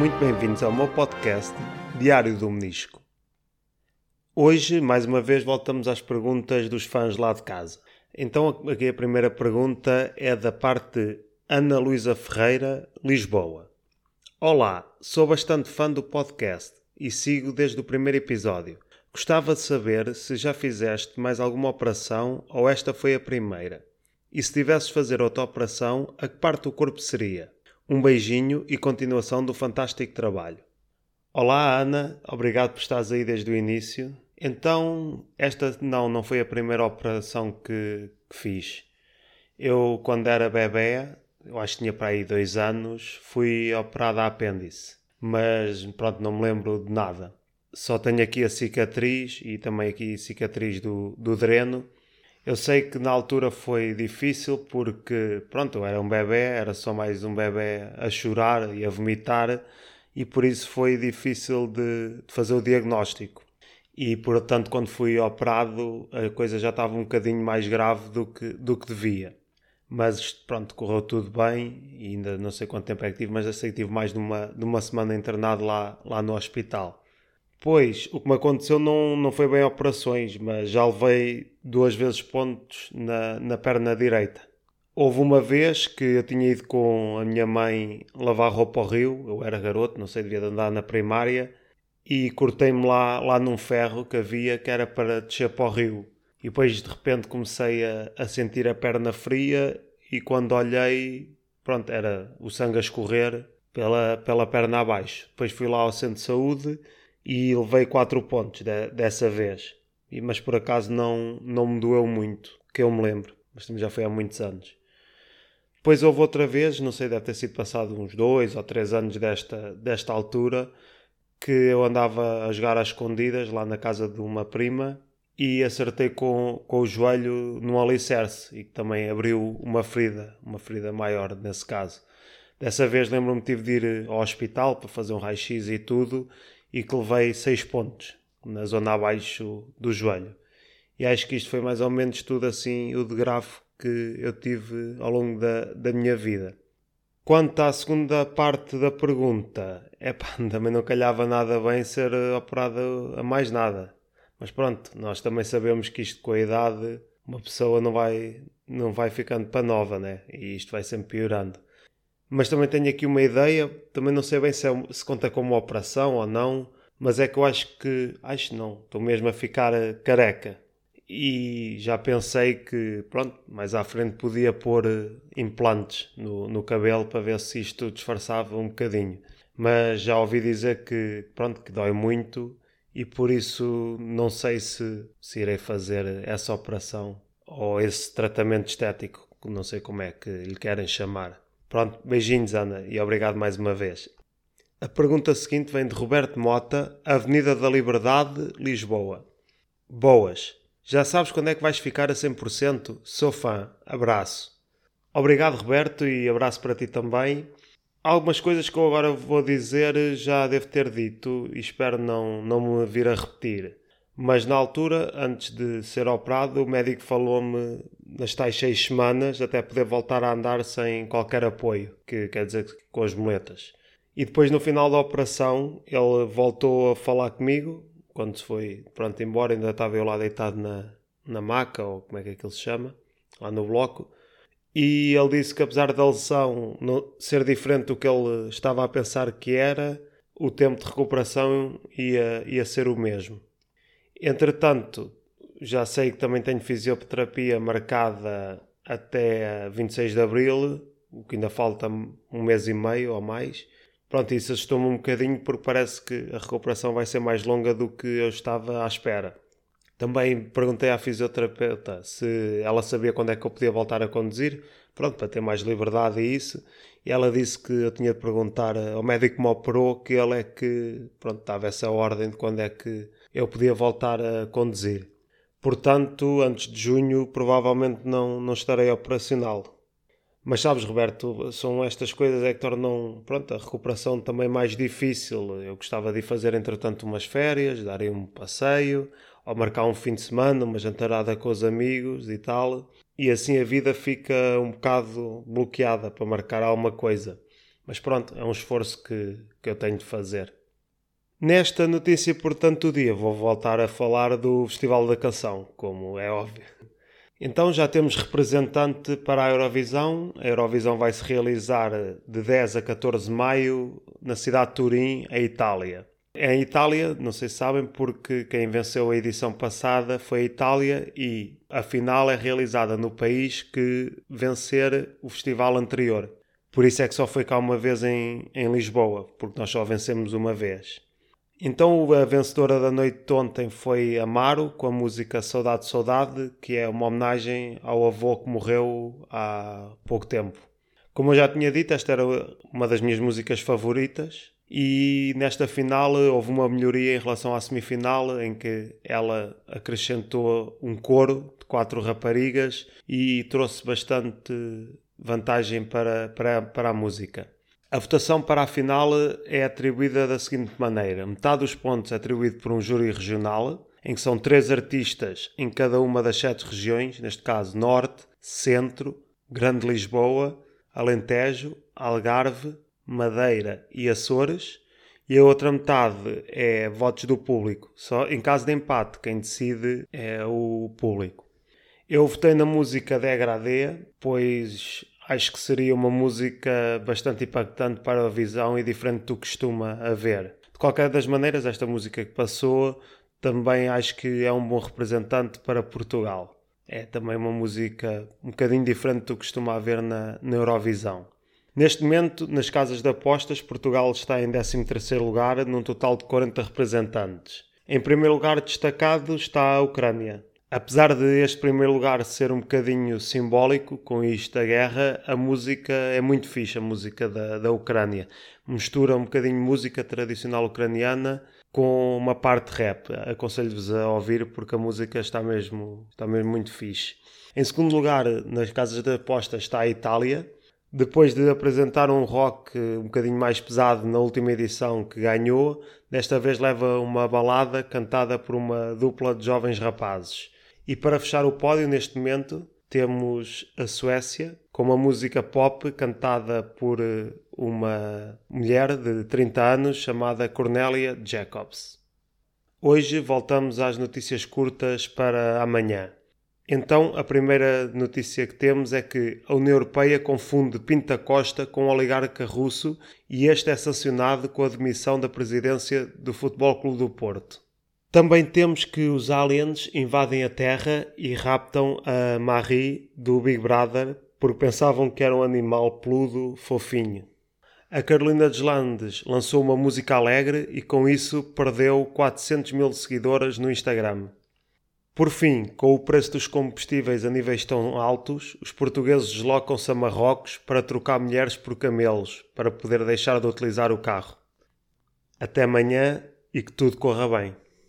muito bem-vindos ao meu podcast Diário do Menisco. Hoje, mais uma vez, voltamos às perguntas dos fãs lá de casa. Então, aqui a primeira pergunta é da parte Ana Luísa Ferreira, Lisboa. Olá, sou bastante fã do podcast e sigo desde o primeiro episódio. Gostava de saber se já fizeste mais alguma operação ou esta foi a primeira. E se tivesses de fazer outra operação, a que parte do corpo seria? Um beijinho e continuação do fantástico trabalho. Olá Ana, obrigado por estares aí desde o início. Então, esta não, não foi a primeira operação que, que fiz. Eu, quando era bebê, eu acho que tinha para aí dois anos, fui operado a apêndice. Mas pronto, não me lembro de nada. Só tenho aqui a cicatriz e também aqui a cicatriz do, do dreno eu sei que na altura foi difícil porque, pronto, eu era um bebê, era só mais um bebê a chorar e a vomitar e por isso foi difícil de, de fazer o diagnóstico. E, portanto, quando fui operado, a coisa já estava um bocadinho mais grave do que, do que devia. Mas, pronto, correu tudo bem e ainda não sei quanto tempo é que tive, mas eu sei que tive mais de uma, de uma semana internado lá, lá no hospital. Pois, o que me aconteceu não, não foi bem operações, mas já levei duas vezes pontos na, na perna direita. Houve uma vez que eu tinha ido com a minha mãe lavar roupa ao rio, eu era garoto, não sei, devia de andar na primária, e cortei-me lá, lá num ferro que havia que era para descer para o rio. E depois de repente comecei a, a sentir a perna fria e quando olhei, pronto, era o sangue a escorrer pela, pela perna abaixo. Depois fui lá ao centro de saúde e levei 4 pontos de, dessa vez. E, mas por acaso não, não me doeu muito, que eu me lembro. Mas também já foi há muitos anos. Depois houve outra vez, não sei, deve ter sido passado uns dois ou três anos desta, desta altura, que eu andava a jogar às escondidas lá na casa de uma prima e acertei com, com o joelho num alicerce e que também abriu uma ferida, uma ferida maior nesse caso. Dessa vez lembro-me tive de ir ao hospital para fazer um raio-x e tudo e que levei 6 pontos na zona abaixo do joelho. E acho que isto foi mais ou menos tudo assim o de grave que eu tive ao longo da, da minha vida. Quanto à segunda parte da pergunta, é também não calhava nada bem ser operado a mais nada. Mas pronto, nós também sabemos que isto com a idade, uma pessoa não vai, não vai ficando para nova, né? E isto vai sempre piorando mas também tenho aqui uma ideia, também não sei bem se, é, se conta como operação ou não, mas é que eu acho que, acho não, estou mesmo a ficar eh, careca. E já pensei que, pronto, mais à frente podia pôr eh, implantes no, no cabelo para ver se isto disfarçava um bocadinho. Mas já ouvi dizer que, pronto, que dói muito e por isso não sei se, se irei fazer essa operação ou esse tratamento estético, não sei como é que lhe querem chamar. Pronto, beijinhos, Ana, e obrigado mais uma vez. A pergunta seguinte vem de Roberto Mota, Avenida da Liberdade, Lisboa. Boas. Já sabes quando é que vais ficar a 100%? Sou fã. Abraço. Obrigado, Roberto, e abraço para ti também. Algumas coisas que eu agora vou dizer já devo ter dito e espero não, não me vir a repetir. Mas na altura, antes de ser operado, o médico falou-me nas tais seis semanas até poder voltar a andar sem qualquer apoio, que quer dizer com as muletas. E depois no final da operação ele voltou a falar comigo, quando se foi pronto embora, ainda estava eu lá deitado na, na maca, ou como é que aquilo se chama, lá no bloco, e ele disse que apesar da lesão ser diferente do que ele estava a pensar que era, o tempo de recuperação ia, ia ser o mesmo. Entretanto, já sei que também tenho fisioterapia marcada até 26 de abril, o que ainda falta um mês e meio ou mais. Pronto, isso assustou-me um bocadinho porque parece que a recuperação vai ser mais longa do que eu estava à espera. Também perguntei à fisioterapeuta se ela sabia quando é que eu podia voltar a conduzir, pronto, para ter mais liberdade e isso. E ela disse que eu tinha de perguntar ao médico que me operou que ele é que, pronto, estava essa ordem de quando é que eu podia voltar a conduzir. Portanto, antes de junho, provavelmente não, não estarei operacional. Mas sabes, Roberto, são estas coisas é que tornam pronto, a recuperação também mais difícil. Eu gostava de fazer, entretanto, umas férias, dar um passeio, ou marcar um fim de semana, uma jantarada com os amigos e tal. E assim a vida fica um bocado bloqueada para marcar alguma coisa. Mas pronto, é um esforço que, que eu tenho de fazer. Nesta notícia, portanto, do dia, vou voltar a falar do Festival da Canção, como é óbvio. Então já temos representante para a Eurovisão. A Eurovisão vai se realizar de 10 a 14 de maio na cidade de Turim, a Itália. É em Itália, não sei se sabem, porque quem venceu a edição passada foi a Itália e a final é realizada no país que vencer o festival anterior. Por isso é que só foi cá uma vez em, em Lisboa, porque nós só vencemos uma vez. Então a vencedora da noite de ontem foi Amaro, com a música Saudade Saudade, que é uma homenagem ao avô que morreu há pouco tempo. Como eu já tinha dito, esta era uma das minhas músicas favoritas e nesta final houve uma melhoria em relação à semifinal, em que ela acrescentou um coro de quatro raparigas e trouxe bastante vantagem para, para, para a música. A votação para a final é atribuída da seguinte maneira: metade dos pontos é atribuído por um júri regional, em que são três artistas em cada uma das sete regiões, neste caso Norte, Centro, Grande Lisboa, Alentejo, Algarve, Madeira e Açores, e a outra metade é votos do público. Só em caso de empate, quem decide é o público. Eu votei na música Degradê, pois acho que seria uma música bastante impactante para a visão e diferente do que costuma haver. De qualquer das maneiras, esta música que passou também acho que é um bom representante para Portugal. É também uma música um bocadinho diferente do que costuma haver na, na Eurovisão. Neste momento, nas casas de apostas, Portugal está em 13º lugar, num total de 40 representantes. Em primeiro lugar destacado está a Ucrânia. Apesar de este primeiro lugar ser um bocadinho simbólico, com isto a guerra, a música é muito fixe, a música da, da Ucrânia. Mistura um bocadinho música tradicional ucraniana com uma parte rap. Aconselho-vos a ouvir porque a música está mesmo, está mesmo muito fixe. Em segundo lugar, nas casas de apostas está a Itália, depois de apresentar um rock um bocadinho mais pesado na última edição que ganhou, desta vez leva uma balada cantada por uma dupla de jovens rapazes. E para fechar o pódio, neste momento, temos a Suécia com uma música pop cantada por eh, uma mulher de 30 anos chamada Cornelia Jacobs. Hoje voltamos às notícias curtas para amanhã. Então, a primeira notícia que temos é que a União Europeia confunde Pinta Costa com o oligarca russo e este é sancionado com a demissão da presidência do Futebol Clube do Porto. Também temos que os aliens invadem a Terra e raptam a Marie do Big Brother porque pensavam que era um animal peludo fofinho. A Carolina Deslandes lançou uma música alegre e com isso perdeu 400 mil seguidoras no Instagram. Por fim, com o preço dos combustíveis a níveis tão altos, os portugueses deslocam-se a Marrocos para trocar mulheres por camelos, para poder deixar de utilizar o carro. Até amanhã e que tudo corra bem.